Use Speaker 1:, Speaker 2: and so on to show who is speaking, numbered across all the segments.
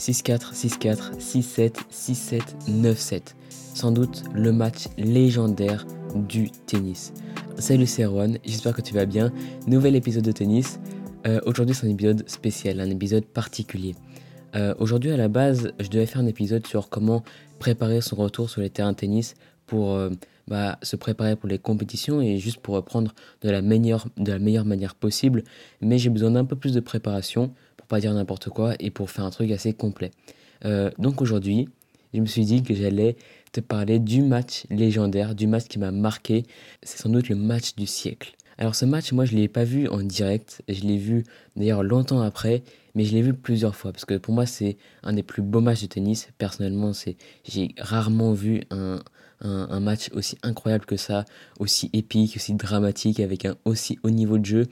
Speaker 1: 6-4, 6-4, 6-7, 6-7, 9-7. Sans doute le match légendaire du tennis. Salut c'est j'espère que tu vas bien. Nouvel épisode de tennis. Euh, aujourd'hui c'est un épisode spécial, un épisode particulier. Euh, aujourd'hui à la base je devais faire un épisode sur comment préparer son retour sur les terrains de tennis pour euh, bah, se préparer pour les compétitions et juste pour reprendre de la meilleure, de la meilleure manière possible. Mais j'ai besoin d'un peu plus de préparation pas dire n'importe quoi et pour faire un truc assez complet. Euh, donc aujourd'hui, je me suis dit que j'allais te parler du match légendaire, du match qui m'a marqué. C'est sans doute le match du siècle. Alors ce match, moi je ne l'ai pas vu en direct, je l'ai vu d'ailleurs longtemps après, mais je l'ai vu plusieurs fois parce que pour moi c'est un des plus beaux matchs de tennis. Personnellement, c'est j'ai rarement vu un, un, match aussi incroyable que ça, aussi épique, aussi dramatique, avec un aussi haut niveau de jeu.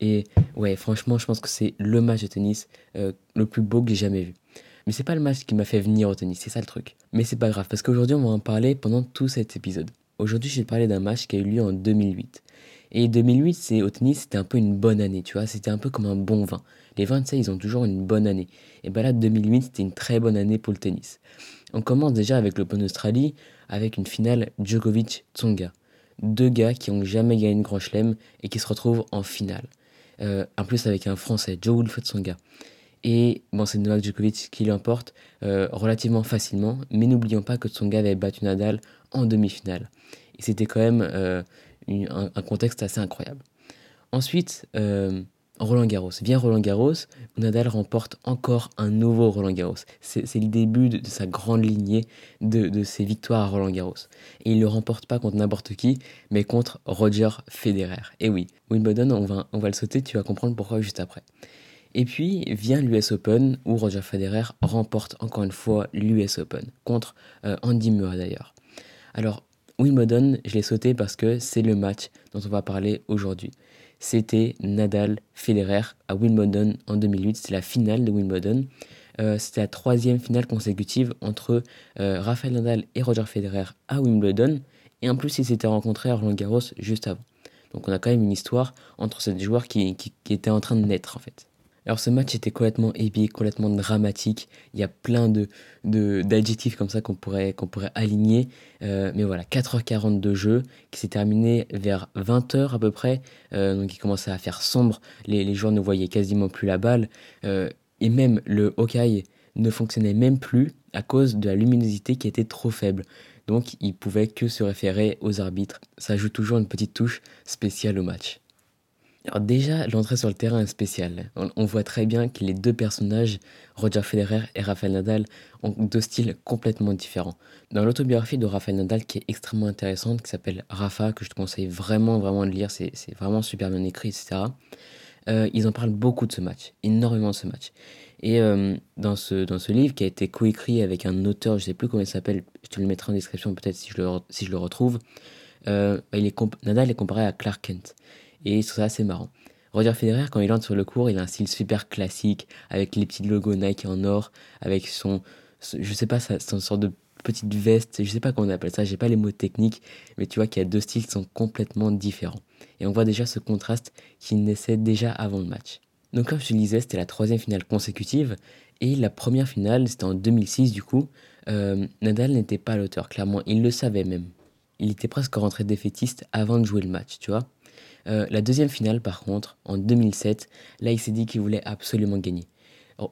Speaker 1: Et ouais, franchement, je pense que c'est le match de tennis euh, le plus beau que j'ai jamais vu. Mais c'est pas le match qui m'a fait venir au tennis, c'est ça le truc. Mais c'est pas grave, parce qu'aujourd'hui, on va en parler pendant tout cet épisode. Aujourd'hui, je vais parler d'un match qui a eu lieu en 2008. Et 2008, c'est au tennis, c'était un peu une bonne année, tu vois, c'était un peu comme un bon vin. Les vins, tu sais, ils ont toujours une bonne année. Et ben là, 2008, c'était une très bonne année pour le tennis. On commence déjà avec l'Open Australie, avec une finale Djokovic-Tsonga. Deux gars qui ont jamais gagné une Grand Chelem et qui se retrouvent en finale. Euh, en plus avec un Français, Joe Wilfred Tsonga. Et bon, c'est Novak Djokovic qui l'emporte euh, relativement facilement, mais n'oublions pas que Tsonga avait battu Nadal en demi-finale. Et c'était quand même euh, un, contexte assez incroyable. Ensuite, Roland Garros. Vient Roland Garros, Nadal remporte encore un nouveau Roland Garros. C'est le début de, sa grande lignée de, ses victoires à Roland Garros. Et il ne le remporte pas contre n'importe qui, mais contre Roger Federer. Et oui, Wimbledon, on va, on va le sauter, tu vas comprendre pourquoi juste après. Et puis vient l'US Open, où Roger Federer remporte encore une fois l'US Open, contre euh, Andy Murray d'ailleurs. Alors, Wimbledon, je l'ai sauté parce que c'est le match dont on va parler aujourd'hui c'était Nadal Federer à Wimbledon en 2008. C'était la finale de Wimbledon. Euh, c'était la troisième finale consécutive entre euh, Rafael Nadal et Roger Federer à Wimbledon. Et en plus, ils s'étaient rencontrés à Roland Garros juste avant. Donc on a quand même une histoire entre ces deux joueurs qui, qui, qui étaient en train de naître en fait. Alors ce match était complètement épique, complètement dramatique. Il y a plein de, d'adjectifs comme ça qu'on pourrait, aligner. Euh, mais voilà, 4h40 de jeu qui s'est terminé vers 20h à peu près. Euh, donc il commençait à faire sombre. Les, les joueurs ne voyaient quasiment plus la balle. Euh, et même le Hawkeye ne fonctionnait même plus à cause de la luminosité qui était trop faible. Donc il pouvait que se référer aux arbitres. Ça ajoute toujours une petite touche spéciale au match. Alors déjà, l'entrée sur le terrain est spéciale. On, voit très bien que les deux personnages, Roger Federer et Rafael Nadal, ont deux styles complètement différents. Dans l'autobiographie de Rafael Nadal, qui est extrêmement intéressante, qui s'appelle Rafa, que je te conseille vraiment, vraiment de lire, c'est vraiment super bien écrit, etc. Euh, ils en parlent beaucoup de ce match, énormément de ce match. Et euh, dans, ce, dans ce livre, qui a été coécrit avec un auteur, je ne sais plus comment il s'appelle, je te le mettrai en description peut-être si, je le, si je le retrouve, euh, Nadal est comparé à Clark Kent. Et je trouve ça assez marrant. Roger Federer, quand il entre sur le cours, il a un style super classique, avec les petits logos Nike en or, avec son, je sais pas, son sorte de petite veste, je sais pas comment on appelle ça, j'ai pas les mots techniques, mais tu vois qu'il y a deux styles qui sont complètement différents. Et on voit déjà ce contraste qui naissait déjà avant le match. Donc comme je te le disais, c'était la troisième finale consécutive, et la première finale, c'était en 2006 du coup, euh, Nadal n'était pas l'auteur, clairement, il le savait même. Il était presque rentré défaitiste avant de jouer le match, tu vois. Euh, la deuxième finale, par contre, en 2007, là, il s'est dit qu'il voulait absolument gagner.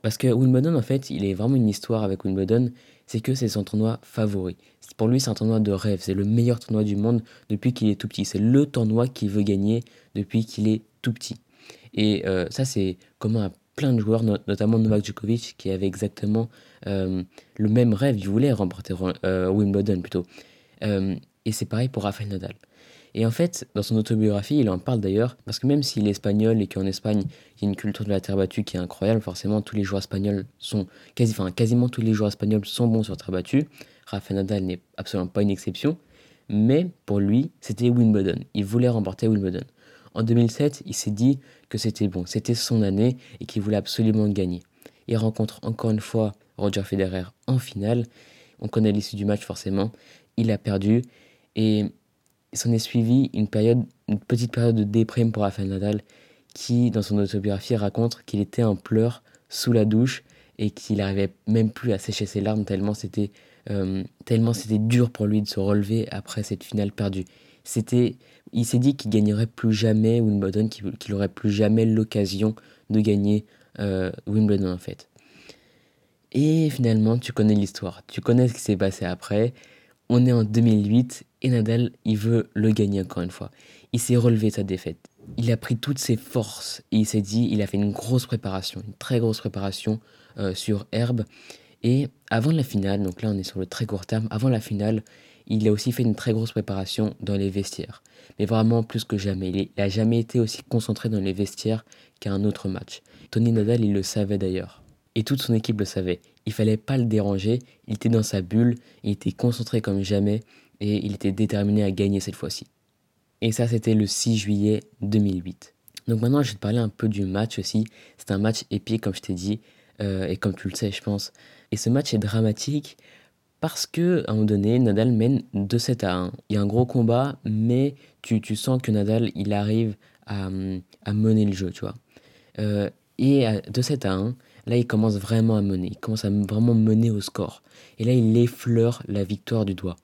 Speaker 1: Parce que Wimbledon, en fait, il est vraiment une histoire avec Wimbledon, c'est que c'est son tournoi favori. Pour lui, c'est un tournoi de rêve, c'est le meilleur tournoi du monde depuis qu'il est tout petit. C'est le tournoi qu'il veut gagner depuis qu'il est tout petit. Et euh, ça, c'est commun à plein de joueurs, notamment Novak Djokovic, qui avait exactement euh, le même rêve. Il voulait remporter Wimbledon plutôt. Et c'est pareil pour Rafael Nadal. Et en fait, dans son autobiographie, il en parle d'ailleurs, parce que même s'il est espagnol et qu'en Espagne, il y a une culture de la terre battue qui est incroyable, forcément, tous les joueurs espagnols sont, quasiment tous les joueurs espagnols sont bons sur terre battue. Rafa Nadal n'est absolument pas une exception, mais pour lui, c'était Wimbledon. Il voulait remporter Wimbledon. En 2007, il s'est dit que c'était bon, c'était son année et qu'il voulait absolument gagner. Il rencontre encore une fois Roger Federer en finale. On connaît l'issue du match forcément. Il a perdu et s'en est suivi une, période, une petite période de déprime pour Rafael Nadal, qui, dans son autobiographie, raconte qu'il était en pleurs sous la douche et qu'il n'arrivait même plus à sécher ses larmes tellement c'était euh, tellement c'était dur pour lui de se relever après cette finale perdue. C'était, il s'est dit qu'il gagnerait plus jamais Wimbledon, qu'il n'aurait plus jamais l'occasion de gagner euh, Wimbledon en fait. Et finalement, tu connais l'histoire, tu connais ce qui s'est passé après. On est en 2008 et Nadal, il veut le gagner encore une fois. Il s'est relevé de sa défaite. Il a pris toutes ses forces et il s'est dit, il a fait une grosse préparation, une très grosse préparation euh, sur herbe. Et avant la finale, donc là on est sur le très court terme, avant la finale, il a aussi fait une très grosse préparation dans les vestiaires. Mais vraiment plus que jamais. Il n'a jamais été aussi concentré dans les vestiaires qu'à un autre match. Tony Nadal, il le savait d'ailleurs. Et toute son équipe le savait. Il fallait pas le déranger. Il était dans sa bulle. Il était concentré comme jamais. Et il était déterminé à gagner cette fois-ci. Et ça, c'était le 6 juillet 2008. Donc maintenant, je vais te parler un peu du match aussi. C'est un match épique, comme je t'ai dit. Euh, et comme tu le sais, je pense. Et ce match est dramatique parce que à un moment donné, Nadal mène 2-7 à 1. Il y a un gros combat, mais tu, tu sens que Nadal, il arrive à, à mener le jeu, tu vois. Euh, et à 2-7 à 1, là, il commence vraiment à mener. Il commence à vraiment mener au score. Et là, il effleure la victoire du doigt.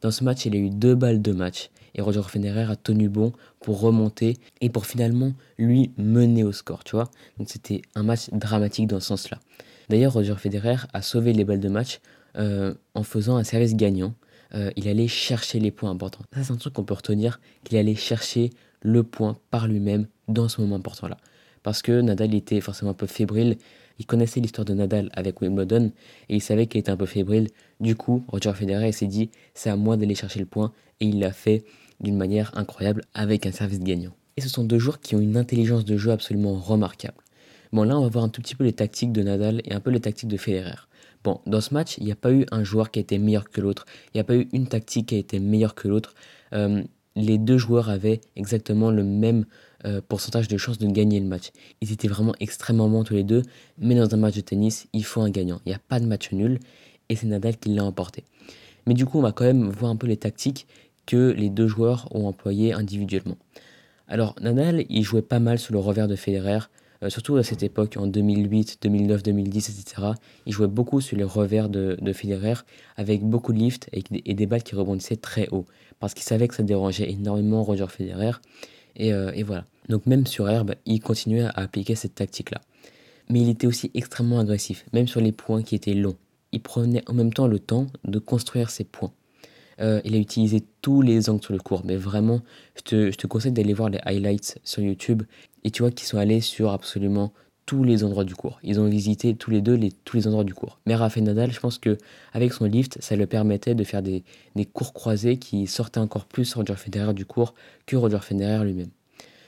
Speaker 1: Dans ce match, il a eu deux balles de match. Et Roger Federer a tenu bon pour remonter et pour finalement lui mener au score, tu vois. Donc c'était un match dramatique dans ce sens-là. D'ailleurs, Roger Federer a sauvé les balles de match euh, en faisant un service gagnant. Euh, il allait chercher les points importants. Ça, c'est un truc qu'on peut retenir, qu'il allait chercher le point par lui-même dans ce moment important-là. Parce que Nadal était forcément un peu fébrile. Il connaissait l'histoire de Nadal avec Wimbledon et il savait qu'il était un peu fébrile. Du coup, Roger Federer s'est dit c'est à moi d'aller chercher le point et il l'a fait d'une manière incroyable avec un service gagnant. Et ce sont deux joueurs qui ont une intelligence de jeu absolument remarquable. Bon, là, on va voir un tout petit peu les tactiques de Nadal et un peu les tactiques de Federer. Bon, dans ce match, il n'y a pas eu un joueur qui a été meilleur que l'autre. Il n'y a pas eu une tactique qui a été meilleure que l'autre. Euh, les deux joueurs avaient exactement le même euh, pourcentage de chances de gagner le match. Ils étaient vraiment extrêmement bons tous les deux, mais dans un match de tennis, il faut un gagnant. Il n'y a pas de match nul, et c'est Nadal qui l'a emporté. Mais du coup, on va quand même voir un peu les tactiques que les deux joueurs ont employées individuellement. Alors, Nadal, il jouait pas mal sur le revers de Federer, euh, surtout à cette époque, en 2008, 2009, 2010, etc., il jouait beaucoup sur les revers de, de Federer, avec beaucoup de lift et, des balles qui rebondissaient très haut, parce qu'il savait que ça dérangeait énormément Roger Federer, et, euh, et, voilà. Donc même sur herbe, il continuait à appliquer cette tactique-là. Mais il était aussi extrêmement agressif, même sur les points qui étaient longs. Il prenait en même temps le temps de construire ses points. Euh, il a utilisé tous les angles sur le cours. Mais vraiment, je te conseille d'aller voir les highlights sur YouTube. Et tu vois qu'ils sont allés sur absolument tous les endroits du cours. Ils ont visité tous les deux les, tous les endroits du cours. Mais Rafael Nadal, je pense que avec son lift, ça le permettait de faire des, des cours croisés qui sortaient encore plus Roger Federer du cours que Roger Federer lui-même.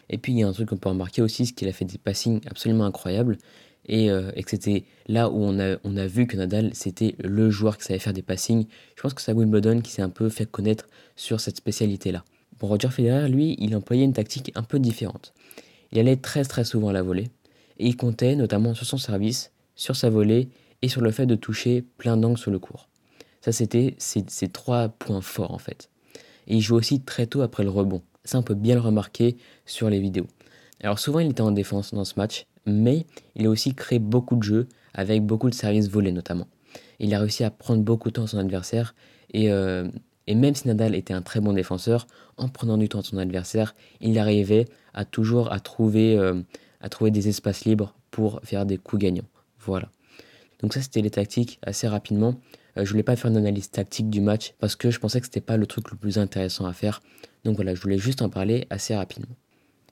Speaker 1: Et puis il y a un truc qu'on peut remarquer aussi, c'est qu'il a fait des passings absolument incroyables et, euh, que c'était là où on a, on a vu que Nadal, c'était le joueur qui savait faire des passings. Je pense que c'est Wimbledon qui s'est un peu fait connaître sur cette spécialité-là. Bon, Roger Federer, lui, il employait une tactique un peu différente. Il allait très très souvent à la volée, et il comptait notamment sur son service, sur sa volée et sur le fait de toucher plein d'angles sur le court. Ça, c'était ses, trois points forts en fait. Et il joue aussi très tôt après le rebond. Ça, on peut bien le remarquer sur les vidéos. Alors souvent, il était en défense dans ce match, mais il a aussi créé beaucoup de jeux avec beaucoup de services volés notamment. Il a réussi à prendre beaucoup de temps à son adversaire et, euh, même si Nadal était un très bon défenseur, en prenant du temps à son adversaire, il arrivait à toujours à trouver, euh, à trouver des espaces libres pour faire des coups gagnants. Voilà. Donc ça c'était les tactiques assez rapidement. Euh, je voulais pas faire une analyse tactique du match parce que je pensais que c'était pas le truc le plus intéressant à faire. Donc voilà, je voulais juste en parler assez rapidement.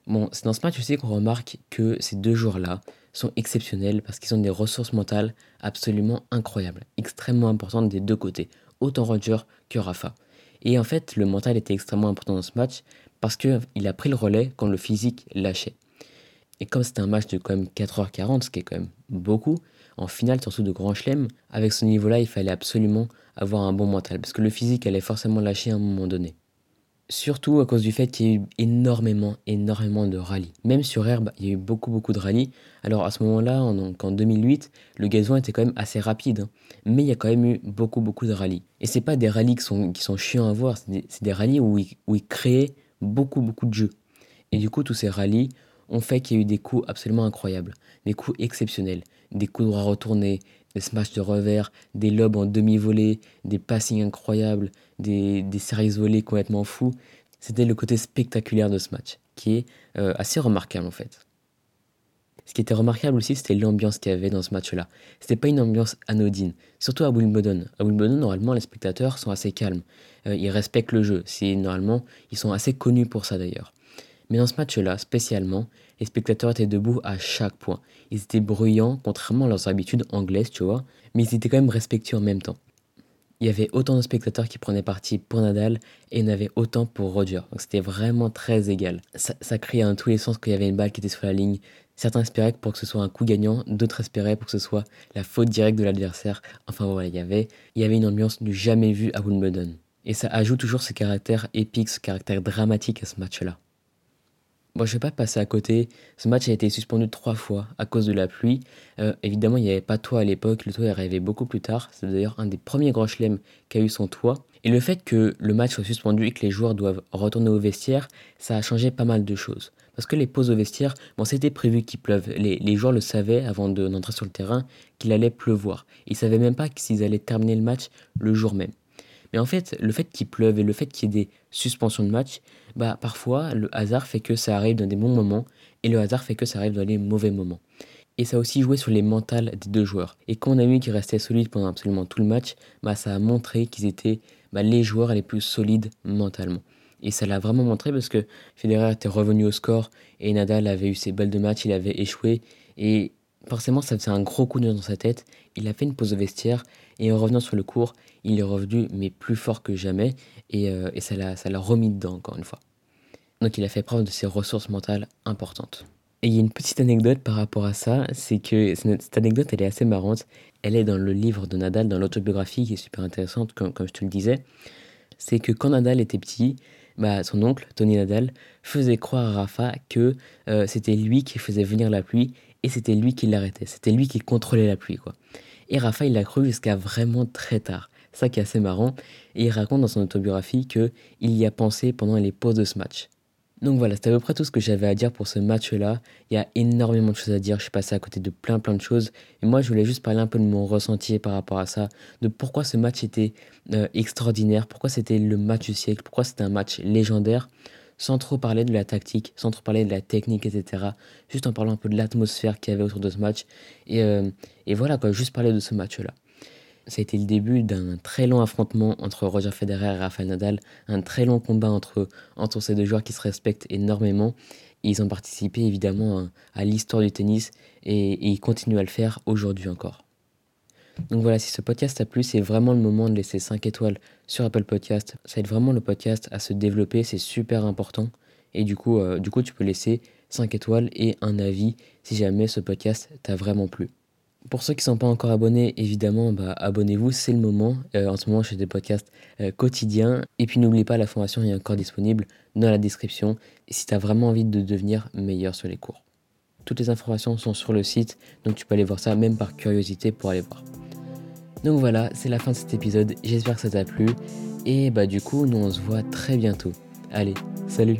Speaker 1: Bon, c'est dans ce match aussi qu'on remarque que ces deux joueurs-là sont exceptionnels parce qu'ils ont des ressources mentales absolument incroyables, extrêmement importantes des deux côtés, autant Roger que Rafa. Et en fait, le mental était extrêmement important dans ce match parce qu'il a pris le relais quand le physique lâchait. Et comme c'était un match de quand même 4h40, ce qui est quand même beaucoup, en finale, surtout de Grand Chelem, avec ce niveau-là, il fallait absolument avoir un bon mental parce que le physique allait forcément lâcher à un moment donné. Surtout à cause du fait qu'il y a eu énormément, énormément de rallyes. Même sur herbe, il y a eu beaucoup, beaucoup de rallyes. Alors à ce moment-là, en, en 2008, le gazon était quand même assez rapide. Hein. Mais il y a quand même eu beaucoup, beaucoup de rallyes. Et c'est pas des rallyes qui sont, chiants à voir, c'est des, des, rallyes où ils, où ils créaient beaucoup, beaucoup de jeux. Et du coup, tous ces rallyes ont fait qu'il y a eu des coups absolument incroyables, des coups exceptionnels, des coups droits retournés, des smashs de revers, des lobes en demi-volée, des passings incroyables, des, séries volées complètement fous. C'était le côté spectaculaire de ce match, qui est euh, assez remarquable en fait. Ce qui était remarquable aussi, c'était l'ambiance qu'il y avait dans ce match-là. C'était pas une ambiance anodine, surtout à Wimbledon. À Wimbledon, normalement, les spectateurs sont assez calmes. Euh, ils respectent le jeu. C'est normalement, ils sont assez connus pour ça d'ailleurs. Mais dans ce match-là, spécialement, les spectateurs étaient debout à chaque point. Ils étaient bruyants, contrairement à leurs habitudes anglaises, tu vois, mais ils étaient quand même respectueux en même temps. Il y avait autant de spectateurs qui prenaient parti pour Nadal et il en autant pour Roger. Donc c'était vraiment très égal. Ça, ça criait dans tous les sens qu'il y avait une balle qui était sur la ligne. Certains espéraient pour que ce soit un coup gagnant, d'autres espéraient pour que ce soit la faute directe de l'adversaire. Enfin voilà, il y avait, il y avait une ambiance du jamais vue à Wimbledon. Et ça ajoute toujours ce caractère épique, ce caractère dramatique à ce match-là. Bon, je vais pas passer à côté. Ce match a été suspendu trois fois à cause de la pluie. Euh, évidemment, il n'y avait pas de toit à l'époque. Le toit est arrivé beaucoup plus tard. C'est d'ailleurs un des premiers grands chelems qui a eu son toit. Et le fait que le match soit suspendu et que les joueurs doivent retourner au vestiaire, ça a changé pas mal de choses. Parce que les pauses au vestiaire, bon, c'était prévu qu'il pleuve. Les, joueurs le savaient avant d'entrer sur le terrain qu'il allait pleuvoir. Ils savaient même pas s'ils allaient terminer le match le jour même. Mais en fait, le fait qu'il pleuve et le fait qu'il y ait des suspensions de match, bah parfois le hasard fait que ça arrive dans des bons moments et le hasard fait que ça arrive dans les mauvais moments. Et ça a aussi joué sur les mentales des deux joueurs. Et quand on a vu qu'ils restaient solides pendant absolument tout le match, bah ça a montré qu'ils étaient bah, les joueurs les plus solides mentalement. Et ça l'a vraiment montré parce que Federer était revenu au score et Nadal avait eu ses balles de match, il avait échoué. Et forcément, ça faisait un gros coup dans sa tête. Il a fait une pause au vestiaire et en revenant sur le cours, il est revenu, mais plus fort que jamais. Et, euh, et ça l'a remis dedans, encore une fois. Donc il a fait preuve de ses ressources mentales importantes. Et il y a une petite anecdote par rapport à ça, c'est que cette anecdote, elle est assez marrante. Elle est dans le livre de Nadal, dans l'autobiographie, qui est super intéressante, comme, comme je te le disais. C'est que quand Nadal était petit, bah, son oncle, Tony Nadal, faisait croire à Rafa que euh, c'était lui qui faisait venir la pluie et c'était lui qui l'arrêtait. C'était lui qui contrôlait la pluie, quoi. Et Rafa, il l'a cru jusqu'à vraiment très tard. Ça qui est assez marrant. Et il raconte dans son autobiographie qu'il y a pensé pendant les pauses de ce match. Donc voilà, c'était à peu près tout ce que j'avais à dire pour ce match-là. Il y a énormément de choses à dire, je suis passé à côté de plein plein de choses. Et moi, je voulais juste parler un peu de mon ressenti par rapport à ça, de pourquoi ce match était euh, extraordinaire, pourquoi c'était le match du siècle, pourquoi c'était un match légendaire, sans trop parler de la tactique, sans trop parler de la technique, etc. Juste en parlant un peu de l'atmosphère qu'il y avait autour de ce match. Et, euh, et voilà, quoi, juste parler de ce match-là ça a été le début d'un très long affrontement entre Roger Federer et Rafael Nadal, un très long combat entre, entre ces deux joueurs qui se respectent énormément. ils ont participé évidemment à, l'histoire du tennis et, ils continuent à le faire aujourd'hui encore. Donc voilà, si ce podcast t'a plu, c'est vraiment le moment de laisser 5 étoiles sur Apple Podcast. Ça aide vraiment le podcast à se développer, c'est super important. Et du coup, euh, du coup, tu peux laisser 5 étoiles et un avis si jamais ce podcast t'a vraiment plu. Pour ceux qui ne sont pas encore abonnés, évidemment, bah, abonnez-vous, c'est le moment. Euh, en ce moment, je fais des podcasts euh, quotidiens. Et puis n'oublie pas, la formation est encore disponible dans la description si tu as vraiment envie de devenir meilleur sur les cours. Toutes les informations sont sur le site, donc tu peux aller voir ça même par curiosité pour aller voir. Donc voilà, c'est la fin de cet épisode, j'espère que ça t'a plu. Et bah du coup, nous on se voit très bientôt. Allez, salut